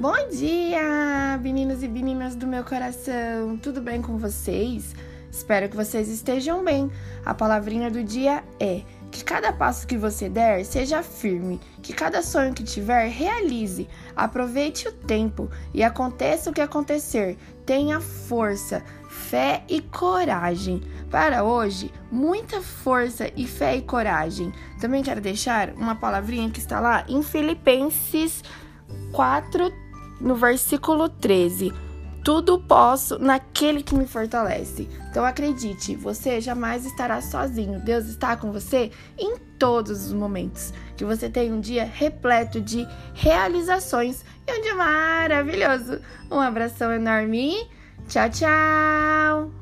Bom dia, meninos e meninas do meu coração. Tudo bem com vocês? Espero que vocês estejam bem. A palavrinha do dia é: que cada passo que você der seja firme, que cada sonho que tiver realize. Aproveite o tempo e aconteça o que acontecer. Tenha força, fé e coragem. Para hoje, muita força e fé e coragem. Também quero deixar uma palavrinha que está lá em Filipenses 4 no versículo 13. Tudo posso naquele que me fortalece. Então acredite, você jamais estará sozinho. Deus está com você em todos os momentos. Que você tenha um dia repleto de realizações e um dia maravilhoso. Um abração enorme. Tchau, tchau.